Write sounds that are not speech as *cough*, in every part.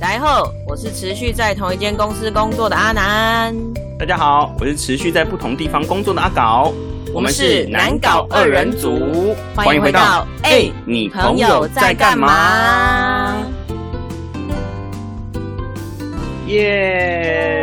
大家好，我是持续在同一间公司工作的阿南。大家好，我是持续在不同地方工作的阿搞。我们是难搞二人组，欢迎回到哎，你朋友在干嘛？耶耶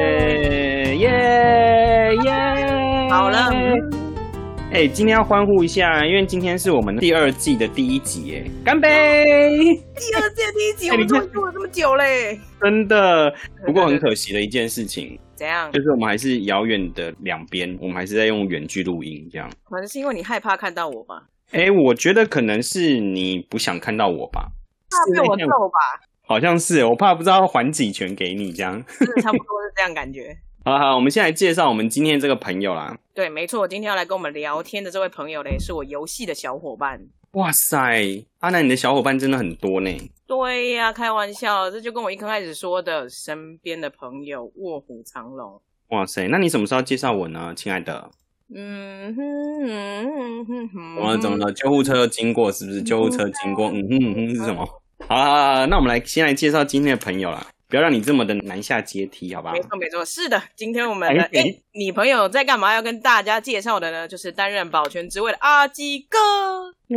哎，今天要欢呼一下，因为今天是我们第二季的第一集，哎，干杯！第二季的第一集，我们终于录了这么久嘞，真的。不过很可惜的一件事情，怎样？就是我们还是遥远的两边，我们还是在用远距录音，这样。可能是因为你害怕看到我吧？哎，我觉得可能是你不想看到我吧？怕被我揍吧？好像是，我怕不知道还几拳给你这样，差不多是这样感觉。好好，我们先来介绍我们今天这个朋友啦。对，没错，今天要来跟我们聊天的这位朋友嘞，是我游戏的小伙伴。哇塞，阿南，你的小伙伴真的很多呢。对呀，开玩笑，这就跟我一刚开始说的，身边的朋友卧虎藏龙。哇塞，那你什么时候介绍我呢，亲爱的？嗯哼，怎么了？怎么了？救护车经过是不是？救护车经过，嗯哼嗯哼是什么？好啊，那我们来先来介绍今天的朋友啦，不要让你这么的难下阶梯，好吧？没错没错，是的，今天我们的哎，你朋友在干嘛？要跟大家介绍的呢，就是担任保全职位的阿基哥。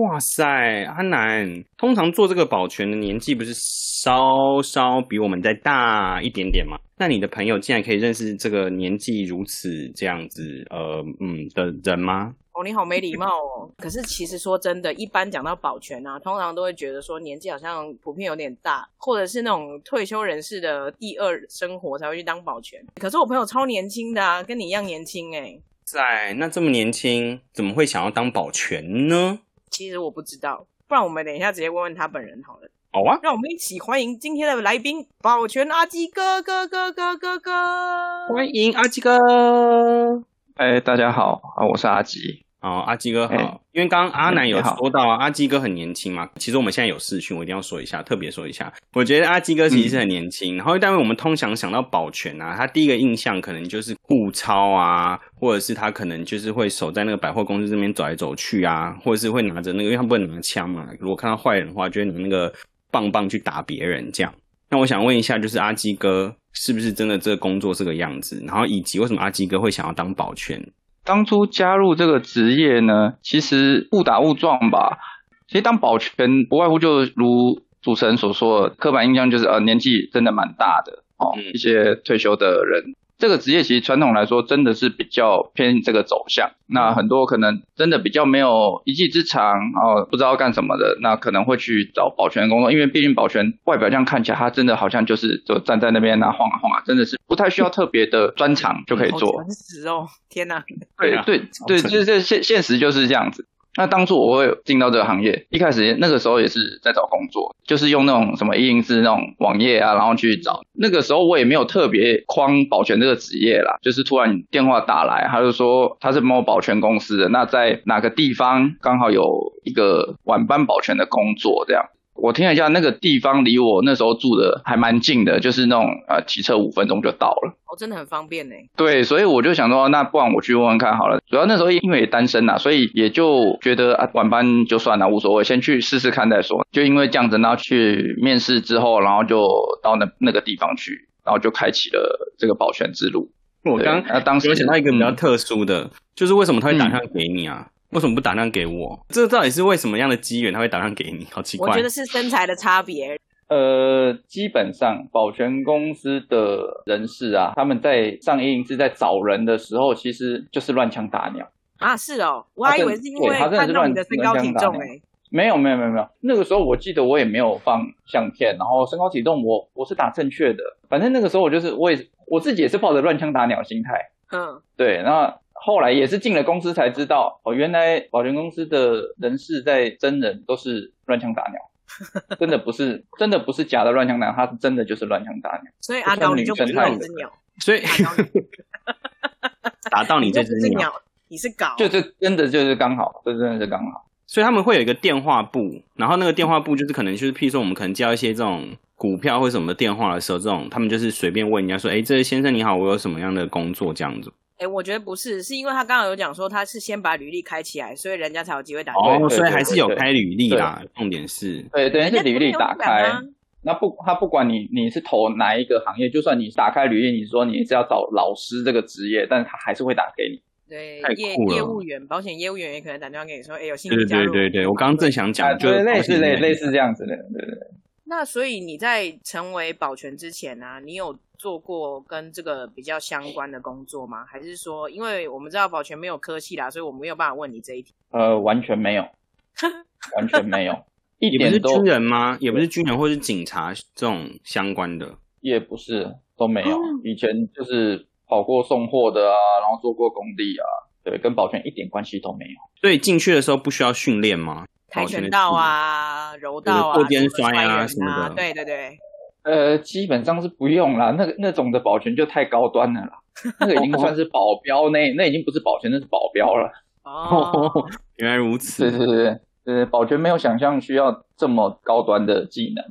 哇塞，阿南，通常做这个保全的年纪不是稍稍比我们再大一点点吗？那你的朋友竟然可以认识这个年纪如此这样子呃嗯的人吗？哦，你好没礼貌哦！*laughs* 可是其实说真的，一般讲到保全啊，通常都会觉得说年纪好像普遍有点大，或者是那种退休人士的第二生活才会去当保全。可是我朋友超年轻的啊，跟你一样年轻哎。在那这么年轻，怎么会想要当保全呢？其实我不知道，不然我们等一下直接问问他本人好了。好啊，让我们一起欢迎今天的来宾，保全阿基哥哥哥哥哥哥。欢迎阿基哥。哎，大家好啊，我是阿基。哦，阿基哥好，因为刚刚阿南有说到啊，阿基哥很年轻嘛。其实我们现在有视讯，我一定要说一下，特别说一下。我觉得阿基哥其实是很年轻，然后但为我们通常想到保全啊，他第一个印象可能就是护超啊，或者是他可能就是会守在那个百货公司这边走来走去啊，或者是会拿着那个，因为他不能拿枪嘛。如果看到坏人的话，就会拿那个棒棒去打别人这样。那我想问一下，就是阿基哥是不是真的这个工作这个样子？然后以及为什么阿基哥会想要当保全？当初加入这个职业呢，其实误打误撞吧。其实当保全不外乎就如主持人所说的，刻板印象就是呃年纪真的蛮大的哦，一些退休的人。这个职业其实传统来说真的是比较偏这个走向，那很多可能真的比较没有一技之长，哦不知道干什么的，那可能会去找保全工作，因为毕竟保全外表这样看起来，他真的好像就是就站在那边啊晃啊晃啊，真的是不太需要特别的专长就可以做。真实哦，天哪！对对对，就 *laughs* 是这现现实就是这样子。那当初我会进到这个行业，一开始那个时候也是在找工作，就是用那种什么一零四那种网页啊，然后去找。那个时候我也没有特别框保全这个职业啦，就是突然电话打来，他就说他是某保全公司的，那在哪个地方刚好有一个晚班保全的工作这样。我听了一下，那个地方离我那时候住的还蛮近的，就是那种呃骑车五分钟就到了。哦，真的很方便呢。对，所以我就想说，那不然我去问问看好了。主要那时候因为单身呐，所以也就觉得啊晚班就算了，无所谓，先去试试看再说。就因为这样子，然后去面试之后，然后就到那那个地方去，然后就开启了这个保全之路。我刚啊当时有想到一个比较特殊的，就是为什么他会打算给你啊？为什么不打量给我？这到底是为什么样的机缘他会打量给你？好奇怪！我觉得是身材的差别。呃，基本上保全公司的人士啊，他们在上映是在找人的时候，其实就是乱枪打鸟啊。是哦，我还以为是因为看到你的身高体重哎。没有没有没有没有，那个时候我记得我也没有放相片，然后身高体重我我是打正确的。反正那个时候我就是我也我自己也是抱着乱枪打鸟心态。嗯，对，那。后来也是进了公司才知道，哦，原来保全公司的人事在真人都是乱枪打鸟，*laughs* 真的不是真的不是假的乱枪打，他是真的就是乱枪打鸟。所以阿鸟你就不是那只鸟，所以 *laughs* 打到你这只鸟，你是搞，就是真的就是刚好，这真的是刚好。所以他们会有一个电话簿，然后那个电话簿就是可能就是，譬如说我们可能交一些这种股票或什么的电话的时候，这种他们就是随便问人家说，哎，这位先生你好，我有什么样的工作这样子。哎，我觉得不是，是因为他刚刚有讲说他是先把履历开起来，所以人家才有机会打。哦，所以还是有开履历啦。重点是，对，等于是履历打开，那不，他不管你你是投哪一个行业，就算你打开履历，你说你是要找老师这个职业，但是他还是会打给你。对，业业务员，保险业务员也可能打电话给你说，哎，有兴趣加入。对对对对，我刚刚正想讲，就类似类类似这样子的，对对。那所以你在成为保全之前呢，你有做过跟这个比较相关的工作吗？还是说，因为我们知道保全没有科系啦，所以我没有办法问你这一题。呃，完全没有，完全没有，*laughs* 一点都。不是军人吗？也不是军人，或是警察这种相关的，也不是，都没有。以前就是跑过送货的啊，然后做过工地啊，对，跟保全一点关系都没有。所以进去的时候不需要训练吗？跆拳道啊，柔道啊，过肩摔啊什么的，对对对。呃，基本上是不用啦，那个那种的保全就太高端了啦，那个已经算是保镖，那那已经不是保全，那是保镖了。哦，*laughs* 原来如此。对对对对，保全没有想象需要这么高端的技能。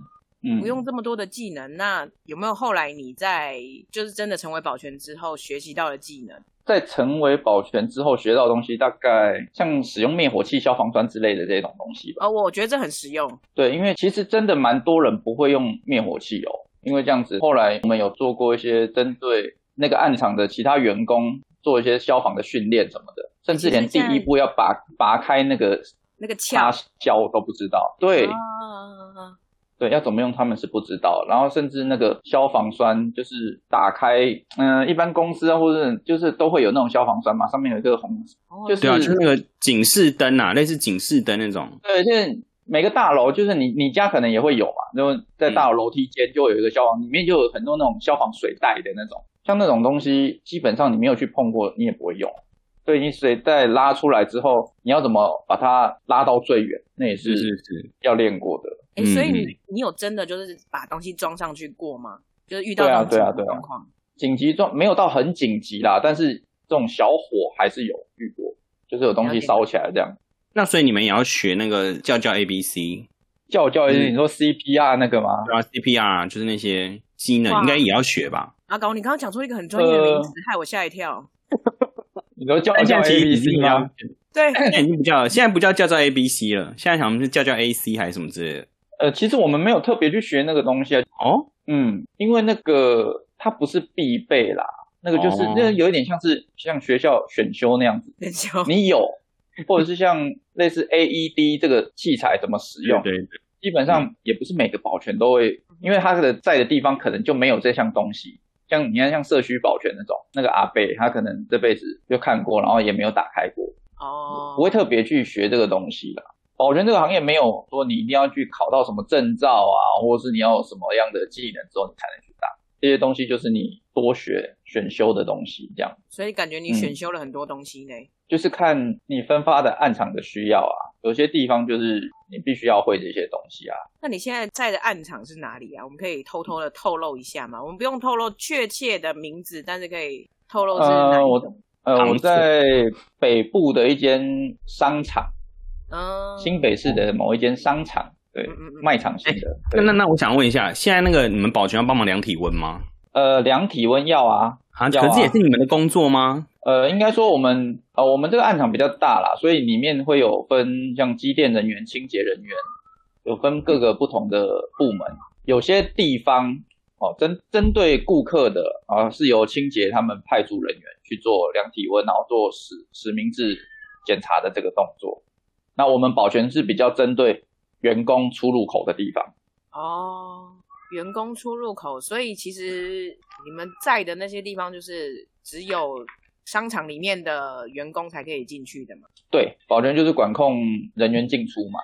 不用这么多的技能，那有没有后来你在就是真的成为保全之后学习到的技能？在成为保全之后学到的东西，大概像使用灭火器、消防栓之类的这种东西吧。哦，我觉得这很实用。对，因为其实真的蛮多人不会用灭火器哦，因为这样子。后来我们有做过一些针对那个暗场的其他员工做一些消防的训练什么的，甚至连第一步要拔拔开那个那个插胶都不知道。对。对，要怎么用他们是不知道，然后甚至那个消防栓就是打开，嗯，一般公司啊或者就是都会有那种消防栓嘛，上面有一个红，就是就是那个警示灯啊，类似警示灯那种。对，就是每个大楼就是你你家可能也会有嘛，然后在大楼楼梯间就会有一个消防，里面就有很多那种消防水袋的那种，像那种东西，基本上你没有去碰过，你也不会用。对你水袋拉出来之后，你要怎么把它拉到最远，那也是要练过的。哎，所以你你有真的就是把东西装上去过吗？就是遇到对啊对啊对啊状况，紧急状没有到很紧急啦，但是这种小火还是有遇过，就是有东西烧起来这样。那所以你们也要学那个叫叫 A B C，叫叫 A B C，你说 C P R 那个吗？对啊，C P R 就是那些机能应该也要学吧？阿高，你刚刚讲出一个很专业的名词，害我吓一跳。*laughs* 你说叫叫 A B C 吗？对，已经不叫，现在不叫叫叫 A B C 了，现在想是叫叫 A C 还是什么之类的。呃，其实我们没有特别去学那个东西啊。哦，嗯，因为那个它不是必备啦，那个就是那有一点像是像学校选修那样子。选修，你有，或者是像类似 AED 这个器材怎么使用？对对。基本上也不是每个保全都会，因为他的在的地方可能就没有这项东西。像你看，像社区保全那种，那个阿贝他可能这辈子就看过，然后也没有打开过。哦。不会特别去学这个东西的。保全这个行业没有说你一定要去考到什么证照啊，或者是你要有什么样的技能之后你才能去打这些东西，就是你多学选修的东西这样。所以感觉你选修了很多东西呢。就是看你分发的暗场的需要啊，有些地方就是你必须要会这些东西啊。那你现在在的暗场是哪里啊？我们可以偷偷的透露一下吗？我们不用透露确切的名字，但是可以透露是哪我呃，我在北部的一间商场。嗯，新北市的某一间商场，对，卖场型的。那那那，我想问一下，现在那个你们保全要帮忙量体温吗？呃，量体温要啊，啊，可是也是你们的工作吗？呃，应该说我们呃，我们这个暗场比较大啦，所以里面会有分像机电人员、清洁人员，有分各个不同的部门。有些地方哦，针针对顾客的啊，是由清洁他们派驻人员去做量体温，然后做实实名制检查的这个动作。那我们保全是比较针对员工出入口的地方哦，员工出入口，所以其实你们在的那些地方就是只有商场里面的员工才可以进去的嘛？对，保全就是管控人员进出嘛。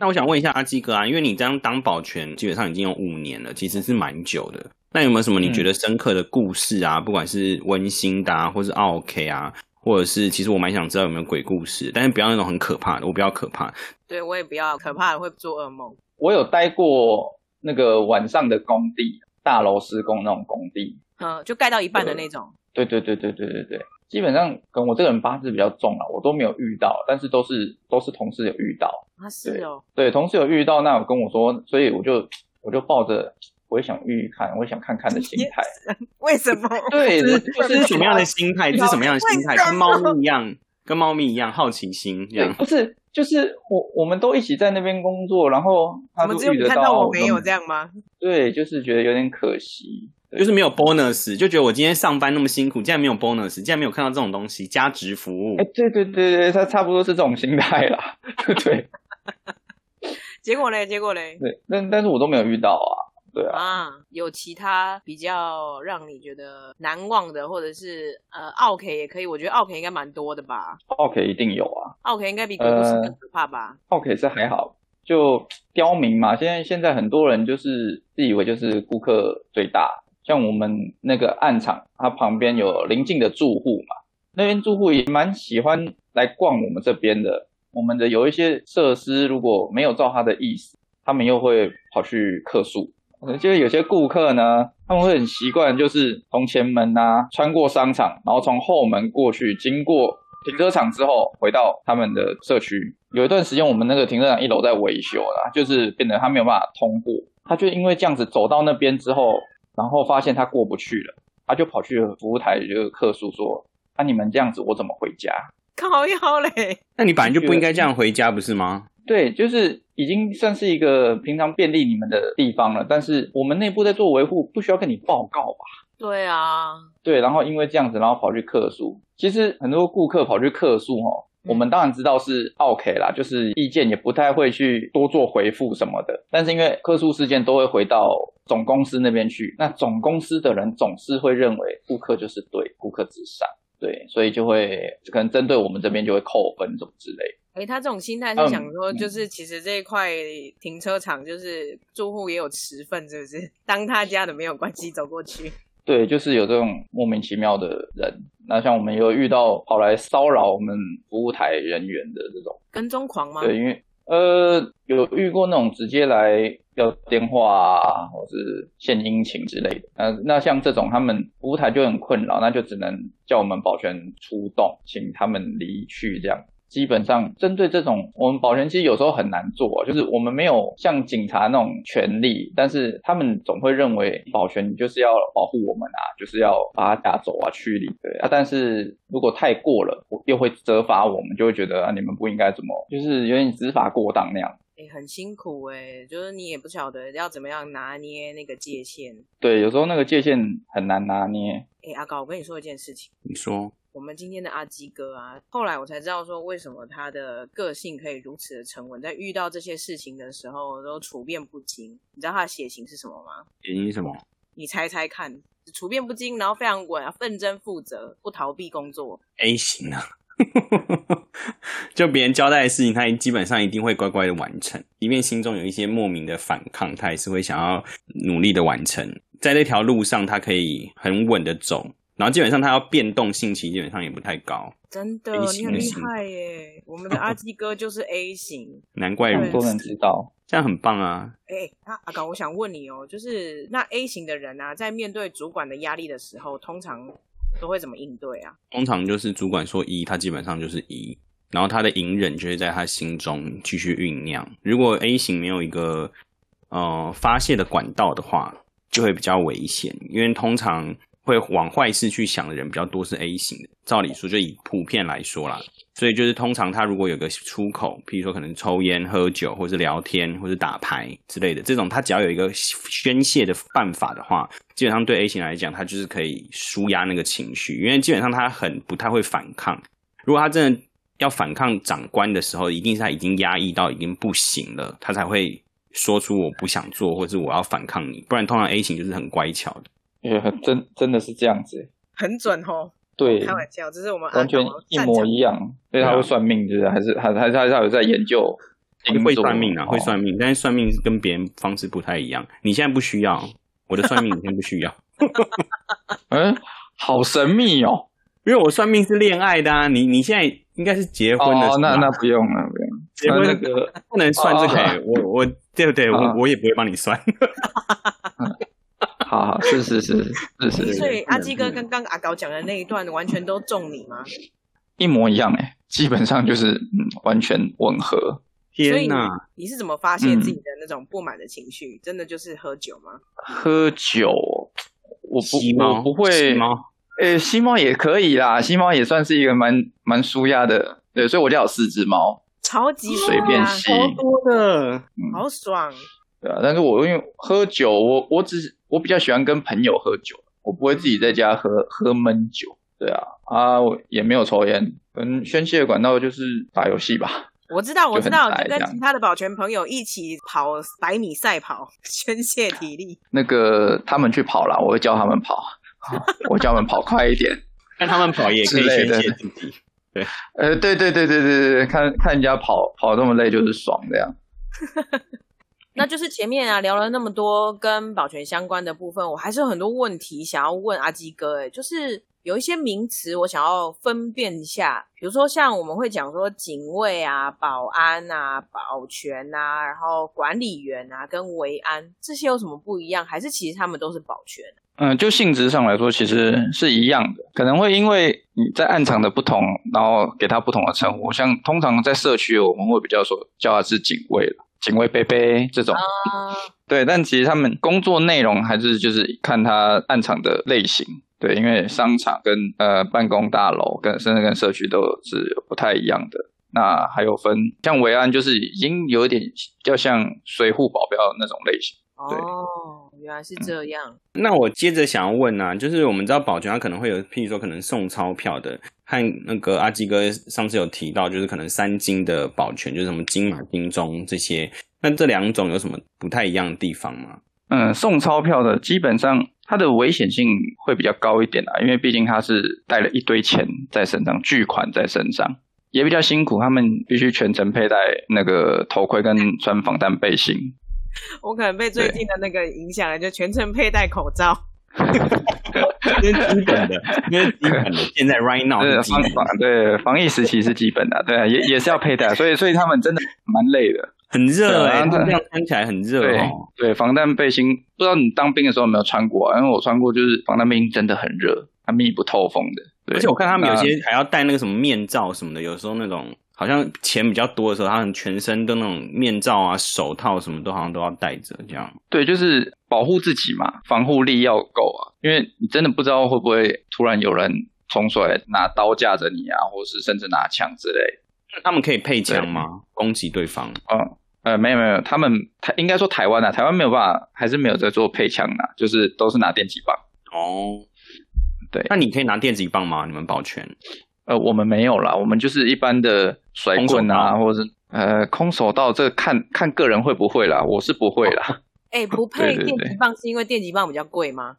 那我想问一下阿基哥啊，因为你这样当保全基本上已经有五年了，其实是蛮久的。那有没有什么你觉得深刻的故事啊？不管是温馨的啊，或是 OK 啊？或者是，其实我蛮想知道有没有鬼故事，但是不要那种很可怕的，我比较可怕。对我也不要可怕的，会做噩梦。我有待过那个晚上的工地，大楼施工那种工地，嗯，就盖到一半的那种。对对对对对对对，基本上跟我这个人八字比较重啊，我都没有遇到，但是都是都是同事有遇到。啊，是哦。对，同事有遇到，那有跟我说，所以我就我就抱着。我也想遇遇看，我也想看看的 *laughs* 心态。*laughs* 为什么？对，*laughs* 这是什么样的心态？这是什么样的心态？跟猫咪一样，跟猫咪一样好奇心这样。不是，就是我我们都一起在那边工作，然后他们只有看到我没有这样吗？对，就是觉得有点可惜，就是没有 bonus，就觉得我今天上班那么辛苦，竟然没有 bonus，竟然没有看到这种东西，加值服务。哎，对对对对，他差不多是这种心态啦。对，结果嘞？结果嘞？对，但但是我都没有遇到啊。对啊，有其他比较让你觉得难忘的，或者是呃，奥 K 也可以，我觉得奥 K 应该蛮多的吧。奥 K 一定有啊，奥 K 应该比鬼故事更可怕吧？奥 K 是还好，就刁民嘛。现在现在很多人就是自以为就是顾客最大，像我们那个暗场，它旁边有邻近的住户嘛，那边住户也蛮喜欢来逛我们这边的。我们的有一些设施如果没有照他的意思，他们又会跑去客诉。就是有些顾客呢，他们会很习惯，就是从前门啊穿过商场，然后从后门过去，经过停车场之后，回到他们的社区。有一段时间，我们那个停车场一楼在维修啦，就是变得他没有办法通过。他就因为这样子走到那边之后，然后发现他过不去了，他就跑去服务台就客诉说：“那你们这样子，我怎么回家？”靠腰嘞！那你本来就不应该这样回家，不是吗？对，就是已经算是一个平常便利你们的地方了，但是我们内部在做维护，不需要跟你报告吧？对啊，对，然后因为这样子，然后跑去客诉。其实很多顾客跑去客诉，哈，我们当然知道是 OK 啦，就是意见也不太会去多做回复什么的。但是因为客诉事件都会回到总公司那边去，那总公司的人总是会认为顾客就是对，顾客至上，对，所以就会可能针对我们这边就会扣分什么之类。哎，他这种心态是想说，就是其实这一块停车场就是住户也有持份，是不是？*laughs* 当他家的没有关系，走过去。对，就是有这种莫名其妙的人。那像我们有遇到跑来骚扰我们服务台人员的这种跟踪狂吗？对，因为呃有遇过那种直接来要电话啊，或是献殷勤之类的。那，那像这种他们服务台就很困扰，那就只能叫我们保全出动，请他们离去这样。基本上针对这种，我们保全其实有时候很难做，就是我们没有像警察那种权利，但是他们总会认为保全就是要保护我们啊，就是要把他打走啊、驱离对啊。但是如果太过了，又会责罚我们，就会觉得啊，你们不应该怎么，就是有点执法过当那样。哎，很辛苦哎，就是你也不晓得要怎么样拿捏那个界限。对，有时候那个界限很难拿捏。哎，阿高，我跟你说一件事情。你说。我们今天的阿基哥啊，后来我才知道说，为什么他的个性可以如此的沉稳，在遇到这些事情的时候都处变不惊。你知道他的血型是什么吗？血型什么？你猜猜看。处变不惊，然后非常稳，奋争负责，不逃避工作。A 型啊，*laughs* 就别人交代的事情，他基本上一定会乖乖的完成，即便心中有一些莫名的反抗，他也是会想要努力的完成。在这条路上，他可以很稳的走。然后基本上他要变动性其基本上也不太高，真的，你很厉害耶！我们的 *laughs* 阿基哥就是 A 型，难怪人都能知道，这样很棒啊！哎，那阿高，我想问你哦，就是那 A 型的人啊，在面对主管的压力的时候，通常都会怎么应对啊？通常就是主管说一，他基本上就是一，然后他的隐忍就会在他心中继续酝酿。如果 A 型没有一个呃发泄的管道的话，就会比较危险，因为通常。会往坏事去想的人比较多，是 A 型的。照理说，就以普遍来说啦，所以就是通常他如果有个出口，譬如说可能抽烟、喝酒，或是聊天，或是打牌之类的，这种他只要有一个宣泄的办法的话，基本上对 A 型来讲，他就是可以舒压那个情绪，因为基本上他很不太会反抗。如果他真的要反抗长官的时候，一定是他已经压抑到已经不行了，他才会说出我不想做，或是我要反抗你。不然通常 A 型就是很乖巧的。也很真，真的是这样子，很准哦。对，开玩笑，这是我们完全一模一样。所以他会算命，就是还是还还还他有在研究，会算命啊，会算命。但是算命是跟别人方式不太一样。你现在不需要我的算命，你现在不需要。*laughs* 嗯，好神秘哦，因为我算命是恋爱的啊。你你现在应该是结婚的，那那不用了，不用。结婚那个不能算这个，我我对不对？我我也不会帮你算。*laughs* 好好，是是是是是。*laughs* 所以阿基哥刚刚阿高讲的那一段，完全都中你吗？一模一样哎，基本上就是嗯，完全吻合。天哪！你是怎么发泄自己的那种不满的情绪？真的就是喝酒吗？喝酒，我不我不会。吸猫？诶，吸猫也可以啦，吸猫也算是一个蛮蛮舒压的。对，所以我家有四只猫。超级随便吸，多的，好爽。对啊，但是我因为喝酒，我我只我比较喜欢跟朋友喝酒，我不会自己在家喝喝闷酒。对啊，啊，我也没有抽烟，跟宣泄管道就是打游戏吧。我知道，*laughs* 我知道，就跟其他的保全朋友一起跑百米赛跑，*laughs* 宣泄体力。那个他们去跑了，我会教他们跑，*laughs* 我教他们跑快一点。看他们跑也可以宣泄自己。对，呃，对对对对对对，看看人家跑跑那么累就是爽这样。那就是前面啊聊了那么多跟保全相关的部分，我还是有很多问题想要问阿基哥。哎，就是有一些名词我想要分辨一下，比如说像我们会讲说警卫啊、保安啊、保全啊，然后管理员啊跟维安这些有什么不一样？还是其实他们都是保全？嗯，就性质上来说，其实是一样的，可能会因为你在暗场的不同，然后给他不同的称呼。像通常在社区，我们会比较说叫他是警卫了。警卫贝贝这种，对，但其实他们工作内容还是就是看他暗场的类型，对，因为商场跟呃办公大楼跟甚至跟社区都是不太一样的。那还有分像维安，就是已经有点比较像水户保镖那种类型。哦，原来是这样。那我接着想要问呢，就是我们知道保全他可能会有，譬如说可能送钞票的，和那个阿基哥上次有提到，就是可能三金的保全，就是什么金马、金钟这些。那这两种有什么不太一样的地方吗？嗯，送钞票的基本上它的危险性会比较高一点啦，因为毕竟他是带了一堆钱在身上，巨款在身上，也比较辛苦，他们必须全程佩戴那个头盔跟穿防弹背心。我可能被最近的那个影响了，就全程佩戴口罩。*laughs* 因为基本的，因为基本的，现在 right now 对防防对防疫时期是基本的，对啊，也也是要佩戴，*laughs* 所以所以他们真的蛮累的，很热哎，这样穿起来很热哦。对，防弹背心，不知道你当兵的时候有没有穿过？因为我穿过，就是防弹背心真的很热，它密不透风的。而且我看他们有些还要戴那个什么面罩什么的，有时候那种。好像钱比较多的时候，他们全身都那种面罩啊、手套什么都好像都要戴着，这样。对，就是保护自己嘛，防护力要够啊，因为你真的不知道会不会突然有人冲出来拿刀架着你啊，或是甚至拿枪之类。他们可以配枪吗？攻击对方？嗯，呃，没有没有，他们台应该说台湾啊，台湾没有办法，还是没有在做配枪的，就是都是拿电击棒。哦，对，那你可以拿电击棒吗？你们保全？呃，我们没有啦，我们就是一般的甩棍啊，或者是呃空手道，这个看看个人会不会啦，我是不会啦。*laughs* 哎，不配电击棒是因为电击棒比较贵吗？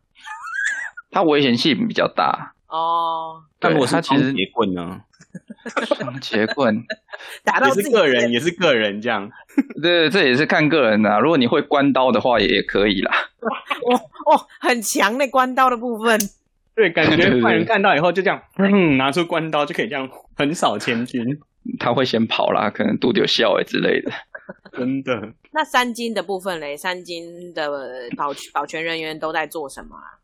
它危险性比较大哦。但如果它其实铁棍呢？节棍 *laughs* 打到也是个人，也是个人这样。对，这也是看个人的。如果你会关刀的话，也可以啦。*laughs* 哦哦，很强的关刀的部分。对，感觉坏人看到以后就这样，嗯，拿出关刀就可以这样横扫千军。他会先跑啦，可能杜丢笑哎之类的。真的。那三金的部分嘞，三金的保保全人员都在做什么啊？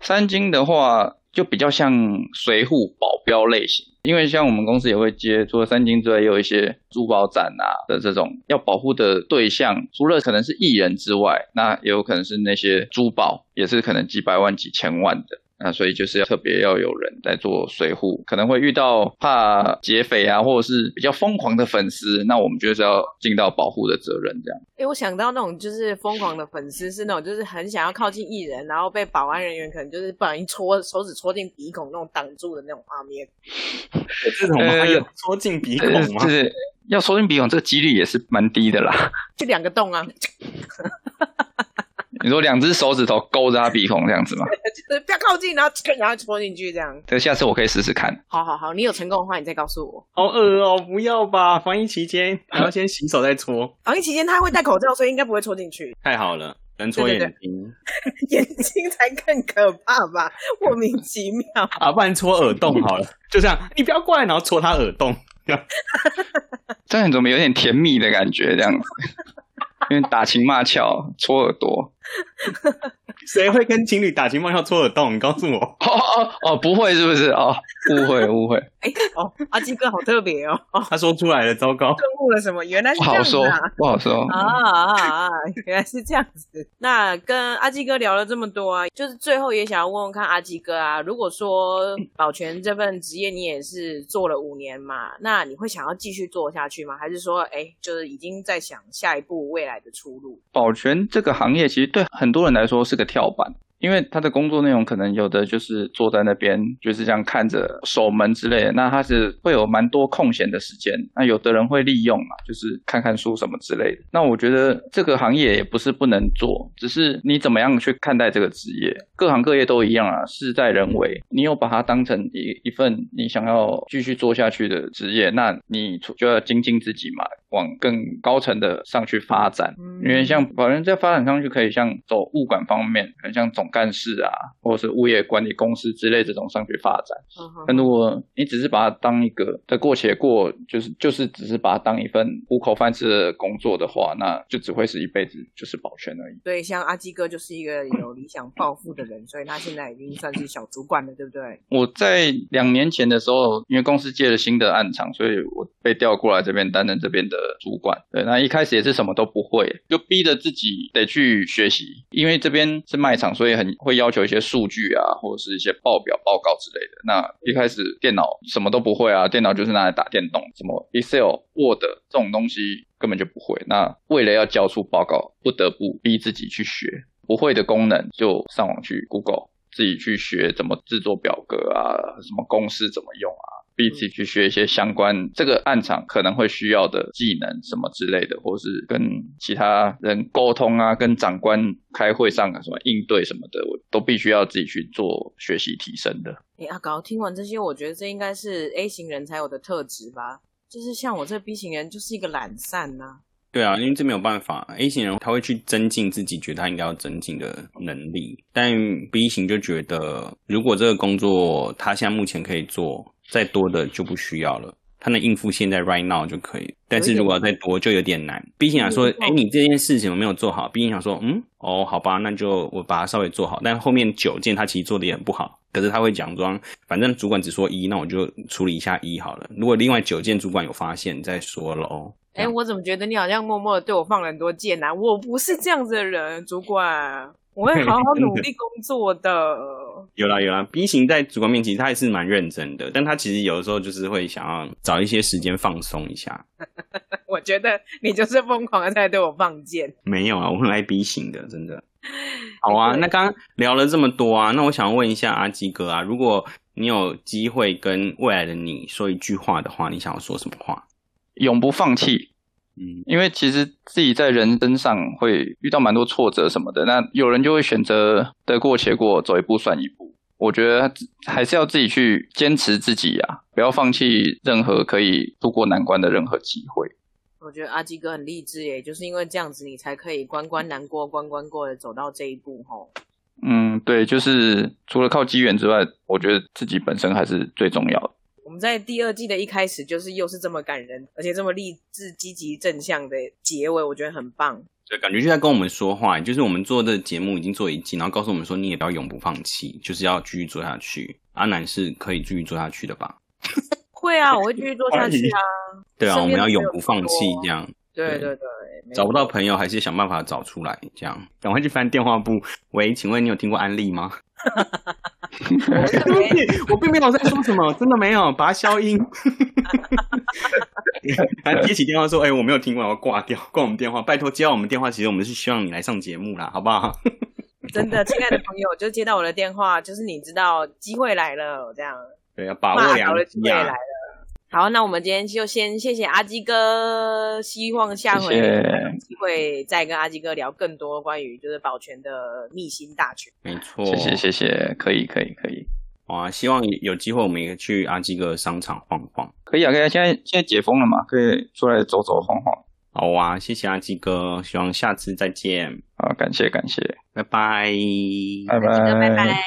三金的话，就比较像随护保镖类型，因为像我们公司也会接，除了三金之外，也有一些珠宝展啊的这种要保护的对象，除了可能是艺人之外，那也有可能是那些珠宝，也是可能几百万、几千万的。那所以就是要特别要有人在做随护，可能会遇到怕劫匪啊，或者是比较疯狂的粉丝，那我们就是要尽到保护的责任，这样。哎，我想到那种就是疯狂的粉丝，是那种就是很想要靠近艺人，然后被保安人员可能就是不小心戳手指戳进鼻孔那种挡住的那种画面。有 *laughs* 这种吗？有戳进鼻孔吗？就是要戳进鼻孔，这个几率也是蛮低的啦。就两个洞啊。*laughs* 你说两只手指头勾着他鼻孔这样子吗？*laughs* 就是不要靠近，然后然后戳进去这样。对下次我可以试试看。好好好，你有成功的话，你再告诉我。好恶哦，不要吧！防疫期间还要先洗手再搓。*laughs* 防疫期间他会戴口罩，所以应该不会戳进去。太好了，能戳眼睛，*laughs* 眼睛才更可怕吧？莫名其妙。啊，不然戳耳洞好了，就这样。你不要过来，然后戳他耳洞。这样怎么有点甜蜜的感觉？这样子。因为打情骂俏，戳耳朵，*laughs* 谁会跟情侣打情骂俏戳耳洞？你告诉我。哦哦哦，不会是不是？哦，误会 *laughs* 误会。哎哦，阿基哥好特别哦。*laughs* 他说出来了，糟糕，顿悟了什么？原来是这样子啊！不好说啊啊啊！原来是这样子。那跟阿基哥聊了这么多啊，就是最后也想要问问看阿基哥啊，如果说保全这份职业你也是做了五年嘛，那你会想要继续做下去吗？还是说，哎，就是已经在想下一步未来的出路？保全这个行业其实对对很多人来说是个跳板。因为他的工作内容可能有的就是坐在那边就是这样看着守门之类的，那他是会有蛮多空闲的时间。那有的人会利用嘛，就是看看书什么之类的。那我觉得这个行业也不是不能做，只是你怎么样去看待这个职业。各行各业都一样啊，事在人为。你有把它当成一一份你想要继续做下去的职业，那你就要精进自己嘛。往更高层的上去发展，因为像保人在发展上去可以像走物管方面，可能像总干事啊，或者是物业管理公司之类这种上去发展。但如果你只是把它当一个得过且过，就是就是只是把它当一份糊口饭吃的工作的话，那就只会是一辈子就是保全而已。对，像阿基哥就是一个有理想抱负的人，所以他现在已经算是小主管了，对不对？我在两年前的时候，因为公司接了新的案场，所以我被调过来这边担任这边的。主管对，那一开始也是什么都不会，就逼着自己得去学习。因为这边是卖场，所以很会要求一些数据啊，或者是一些报表、报告之类的。那一开始电脑什么都不会啊，电脑就是拿来打电动，什么 Excel、Word 这种东西根本就不会。那为了要交出报告，不得不逼自己去学不会的功能，就上网去 Google，自己去学怎么制作表格啊，什么公式怎么用啊。逼自己去学一些相关这个暗场可能会需要的技能什么之类的，或是跟其他人沟通啊，跟长官开会上啊什么应对什么的，我都必须要自己去做学习提升的。哎，阿高，听完这些，我觉得这应该是 A 型人才有的特质吧？就是像我这 B 型人，就是一个懒散呐。对啊，因为这没有办法，A 型人他会去增进自己觉得他应该要增进的能力，但 B 型就觉得如果这个工作他现在目前可以做。再多的就不需要了，他能应付现在 right now 就可以。但是如果要再多，就有点难。B 型想说，哎，你这件事情我没有做好。B 型想说，嗯，哦，好吧，那就我把它稍微做好。但后面九件他其实做的也很不好。可是他会讲装，反正主管只说一，那我就处理一下一好了。如果另外九件主管有发现，再说喽。哎，我怎么觉得你好像默默的对我放了很多箭呢？我不是这样子的人，主管。*laughs* 我会好好努力工作的。有啦有啦，B 型在主管面前他还是蛮认真的，但他其实有的时候就是会想要找一些时间放松一下。*laughs* 我觉得你就是疯狂的在对我放箭。没有啊，我很爱 B 型的，真的。*laughs* 好啊，那刚刚聊了这么多啊，那我想问一下阿基哥啊，如果你有机会跟未来的你说一句话的话，你想要说什么话？永不放弃。嗯，因为其实自己在人生上会遇到蛮多挫折什么的，那有人就会选择得过且过，走一步算一步。我觉得还是要自己去坚持自己呀，不要放弃任何可以度过难关的任何机会。我觉得阿基哥很励志耶，就是因为这样子，你才可以关关难过关关过的走到这一步吼。嗯，对，就是除了靠机缘之外，我觉得自己本身还是最重要的。我们在第二季的一开始，就是又是这么感人，而且这么励志、积极、正向的结尾，我觉得很棒。对，感觉就在跟我们说话，就是我们做的节目已经做一季，然后告诉我们说，你也不要永不放弃，就是要继续做下去。阿南是可以继续做下去的吧？*laughs* 会啊，我会继续做下去啊。*laughs* 对啊，我们要永不放弃，这样。对对对，找不到朋友还是想办法找出来，这样。赶快去翻电话簿。喂，请问你有听过安利吗？对不起，我并没有在说什么，真的没有，把它消音。*laughs* 还接起电话说：“哎，我没有听过，我要挂掉，挂我们电话，拜托接到我们电话。其实我们是希望你来上节目啦，好不好？” *laughs* 真的，亲爱的朋友，就接到我的电话，就是你知道机会来了，这样。对，要把握良机来了。好，那我们今天就先谢谢阿基哥，希望下回机会再跟阿基哥聊更多关于就是保全的秘辛大全。没错，谢谢谢谢，可以可以可以。哇，希望有机会我们也去阿基哥商场晃晃。可以啊，可以，现在现在解封了嘛，可以出来走走晃晃。好啊，谢谢阿基哥，希望下次再见。好，感谢感谢，拜拜，拜拜，拜拜，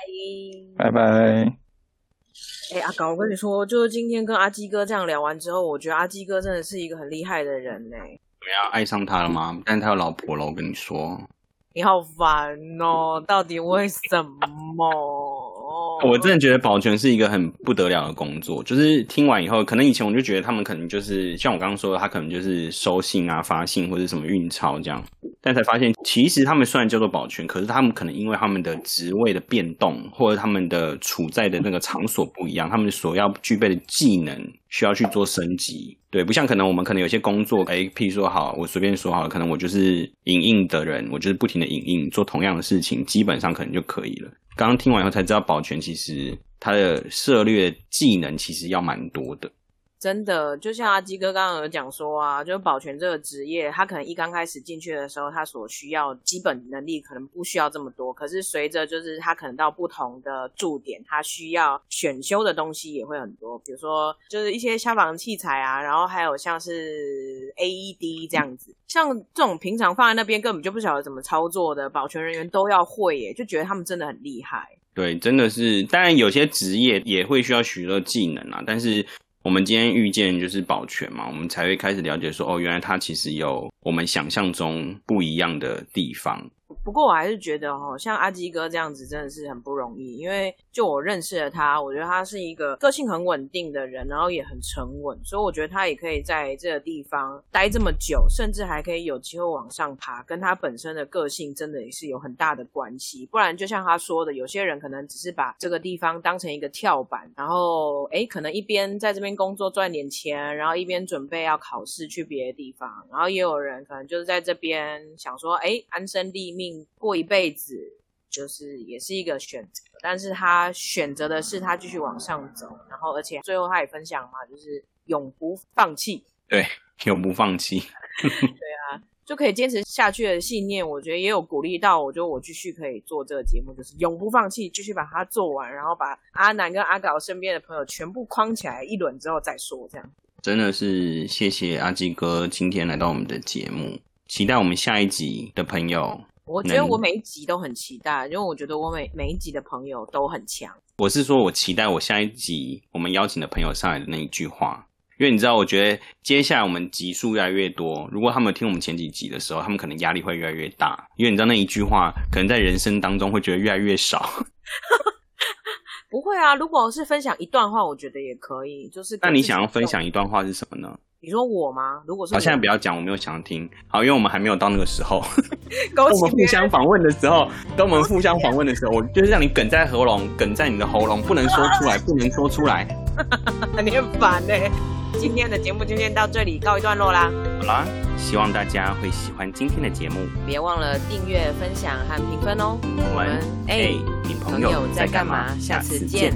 拜拜。哎，阿高，我跟你说，就是今天跟阿基哥这样聊完之后，我觉得阿基哥真的是一个很厉害的人呢。怎么样，爱上他了吗？但是他有老婆了，我跟你说。你好烦哦，到底为什么？我真的觉得保全是一个很不得了的工作。就是听完以后，可能以前我就觉得他们可能就是像我刚刚说的，他可能就是收信啊、发信或者什么运钞这样。但才发现，其实他们虽然叫做保全，可是他们可能因为他们的职位的变动，或者他们的处在的那个场所不一样，他们所要具备的技能需要去做升级。对，不像可能我们可能有些工作，哎，譬如说好，我随便说好了，可能我就是影印的人，我就是不停的影印，做同样的事情，基本上可能就可以了。刚刚听完以后才知道，保全其实他的涉略技能其实要蛮多的。真的，就像阿基哥刚刚有讲说啊，就是保全这个职业，他可能一刚开始进去的时候，他所需要基本能力可能不需要这么多。可是随着就是他可能到不同的驻点，他需要选修的东西也会很多，比如说就是一些消防器材啊，然后还有像是 AED 这样子，像这种平常放在那边根本就不晓得怎么操作的保全人员都要会耶，就觉得他们真的很厉害。对，真的是，当然有些职业也会需要许多技能啊，但是。我们今天遇见就是保全嘛，我们才会开始了解说，哦，原来它其实有我们想象中不一样的地方。不过我还是觉得哈，像阿基哥这样子真的是很不容易，因为就我认识了他，我觉得他是一个个性很稳定的人，然后也很沉稳，所以我觉得他也可以在这个地方待这么久，甚至还可以有机会往上爬，跟他本身的个性真的也是有很大的关系。不然就像他说的，有些人可能只是把这个地方当成一个跳板，然后诶可能一边在这边工作赚点钱，然后一边准备要考试去别的地方，然后也有人可能就是在这边想说，诶安身立命。过一辈子就是也是一个选择，但是他选择的是他继续往上走，然后而且最后他也分享嘛，就是永不放弃。对，永不放弃。*laughs* 对啊，就可以坚持下去的信念，我觉得也有鼓励到我，觉得我继续可以做这个节目，就是永不放弃，继续把它做完，然后把阿南跟阿搞身边的朋友全部框起来一轮之后再说，这样。真的是谢谢阿基哥今天来到我们的节目，期待我们下一集的朋友。我觉得我每一集都很期待，因为我觉得我每每一集的朋友都很强。我是说，我期待我下一集我们邀请的朋友上来的那一句话，因为你知道，我觉得接下来我们集数越来越多，如果他们听我们前几集的时候，他们可能压力会越来越大，因为你知道那一句话可能在人生当中会觉得越来越少。*laughs* 不会啊，如果是分享一段话，我觉得也可以。就是那你想要分享一段话是什么呢？你说我吗？如果是好，现在不要讲，我没有想听。好，因为我们还没有到那个时候。*laughs* 跟我们互相访问的时候，跟我们互相访问的时候，我就是让你梗在喉咙，梗在你的喉咙，不能说出来，不能说出来。*laughs* 你很烦呢。今天的节目就先到这里，告一段落啦。好啦，希望大家会喜欢今天的节目，别忘了订阅、分享和评分哦。我们哎，你朋友在干嘛？下次见。